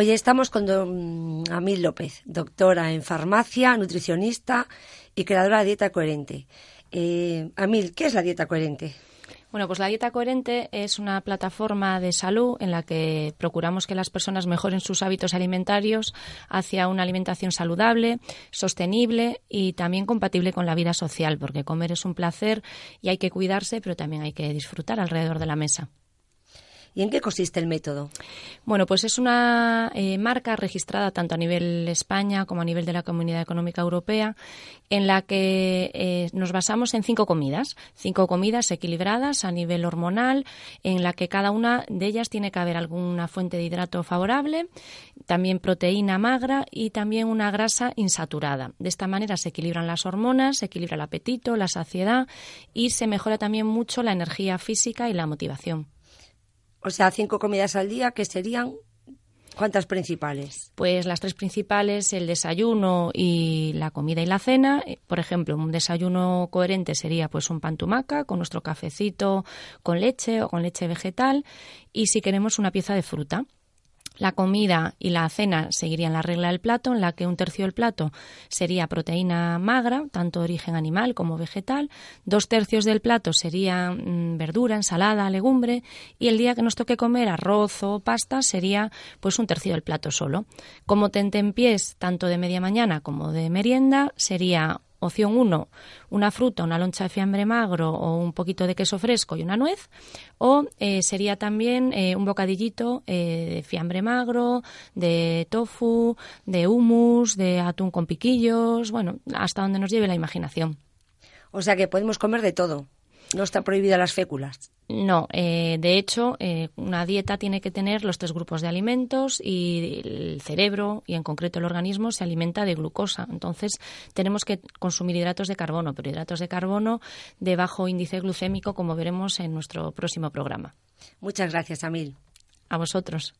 Hoy estamos con don Amil López, doctora en farmacia, nutricionista y creadora de Dieta Coherente. Eh, Amil, ¿qué es la dieta coherente? Bueno, pues la dieta coherente es una plataforma de salud en la que procuramos que las personas mejoren sus hábitos alimentarios hacia una alimentación saludable, sostenible y también compatible con la vida social, porque comer es un placer y hay que cuidarse, pero también hay que disfrutar alrededor de la mesa. ¿Y en qué consiste el método? Bueno, pues es una eh, marca registrada tanto a nivel España como a nivel de la Comunidad Económica Europea, en la que eh, nos basamos en cinco comidas, cinco comidas equilibradas a nivel hormonal, en la que cada una de ellas tiene que haber alguna fuente de hidrato favorable, también proteína magra y también una grasa insaturada. De esta manera se equilibran las hormonas, se equilibra el apetito, la saciedad y se mejora también mucho la energía física y la motivación. O sea, cinco comidas al día que serían ¿Cuántas principales? Pues las tres principales, el desayuno y la comida y la cena. Eh, por ejemplo, un desayuno coherente sería pues un pan tumaca con nuestro cafecito con leche o con leche vegetal y si queremos una pieza de fruta. La comida y la cena seguirían la regla del plato, en la que un tercio del plato sería proteína magra, tanto de origen animal como vegetal, dos tercios del plato sería mm, verdura, ensalada, legumbre, y el día que nos toque comer arroz o pasta sería pues un tercio del plato solo. Como tentempiés, tanto de media mañana como de merienda, sería Opción 1, una fruta, una loncha de fiambre magro o un poquito de queso fresco y una nuez. O eh, sería también eh, un bocadillito eh, de fiambre magro, de tofu, de hummus, de atún con piquillos, bueno, hasta donde nos lleve la imaginación. O sea que podemos comer de todo. No está prohibida las féculas. No, eh, de hecho, eh, una dieta tiene que tener los tres grupos de alimentos y el cerebro y en concreto el organismo se alimenta de glucosa. Entonces, tenemos que consumir hidratos de carbono, pero hidratos de carbono de bajo índice glucémico, como veremos en nuestro próximo programa. Muchas gracias, Amil. A vosotros.